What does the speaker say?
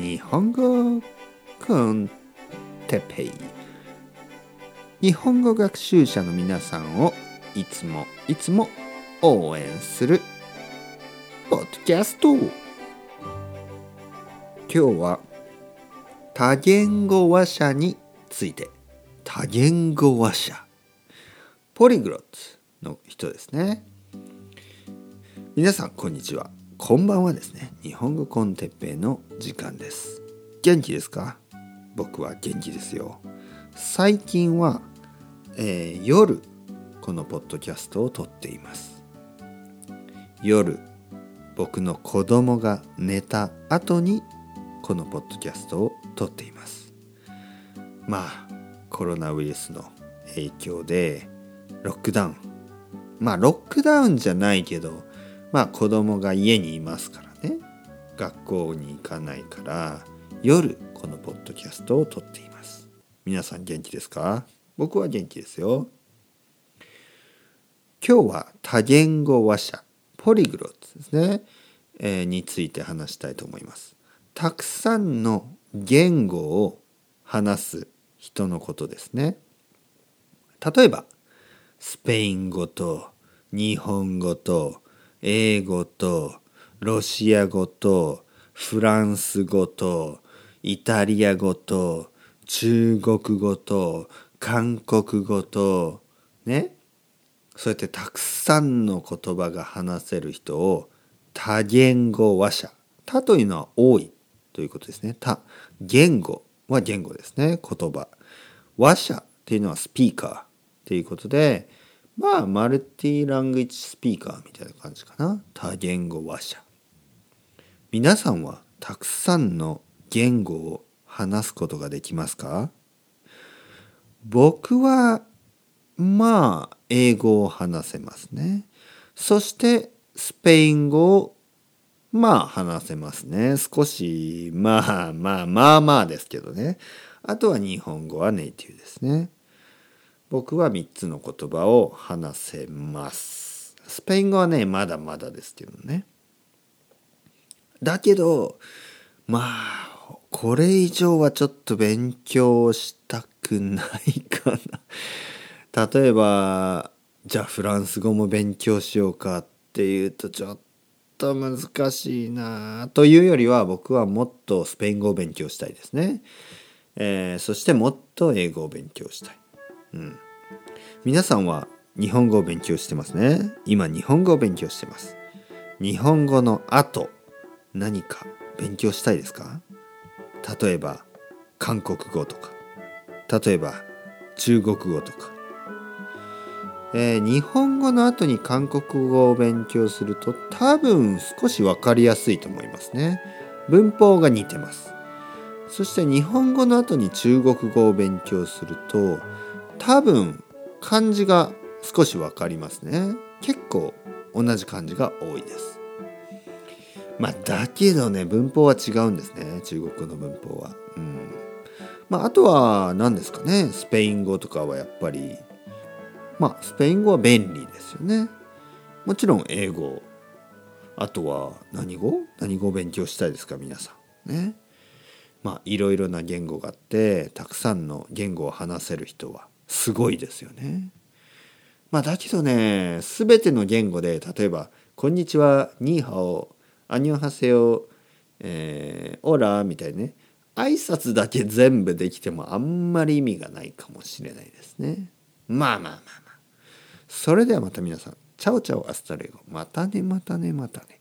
日本語コンテペイ。日本語学習者の皆さんをいつもいつも応援するポッドキャスト。今日は多言語話者について。多言語話。者ポリグロットの人ですね。皆さんこんにちは。こんばんはですね。日本語コンテッペイの時間です。元気ですか？僕は元気ですよ。最近は、えー、夜このポッドキャストを撮っています。夜僕の子供が寝た後にこのポッドキャストを撮っています。まあコロナウイルスの影響でロックダウン。まあロックダウンじゃないけどまあ子供が家にいますからね。学校に行かないから夜このポッドキャストを撮っています。皆さん元気ですか？僕は元気ですよ。今日は多言語話者ポリグロットですね、えー、について話したいと思います。たくさんの言語を話す人のことですね。例えばスペイン語と日本語と英語とロシア語とフランス語とイタリア語と中国語と韓国語とね。そうやってたくさんの言葉が話せる人を多言語話者。多というのは多いということですね。多言語は言語ですね。言葉。話者っていうのはスピーカーっていうことでまあマルティラングイッチスピーカーみたいな感じかな。多言語話者。皆さんはたくさんの言語を話すことができますか？僕はまあ英語を話せますね。そしてスペイン語をまあ話せますね。少しまあまあまあまあですけどね。あとは日本語はネイティブですね。僕は3つの言葉を話せます。スペイン語はね、まだまだですけどね。だけど、まあ、これ以上はちょっと勉強したくないかな。例えば、じゃあフランス語も勉強しようかっていうとちょっと難しいなというよりは僕はもっとスペイン語を勉強したいですね。えー、そしてもっと英語を勉強したい。うん、皆さんは日本語を勉強してますね。今日本語を勉強してます。日本語の後何か勉強したいですか？例えば韓国語とか。例えば中国語とか、えー、日本語の後に韓国語を勉強すると多分少し分かりやすいと思いますね。文法が似てます。そして日本語の後に中国語を勉強すると多分漢字が少し分かりますね。結構同じ漢字が多いです。まあだけどね文法は違うんですね。中国の文法は。うん。まああとは何ですかね。スペイン語とかはやっぱり。まあスペイン語は便利ですよね。もちろん英語。あとは何語？何語を勉強したいですか？皆さん。ね。まあいろいろな言語があってたくさんの言語を話せる人は。すごいですよね。まあだけどね全ての言語で例えば「こんにちは」「ニーハオ」「アニョハセヨ」えー「 Hola」みたいなね挨拶だけ全部できてもあんまり意味がないかもしれないですね。まあまあまあまあ。それではまた皆さん、 chao chao hasta luego。またねまたねまたね。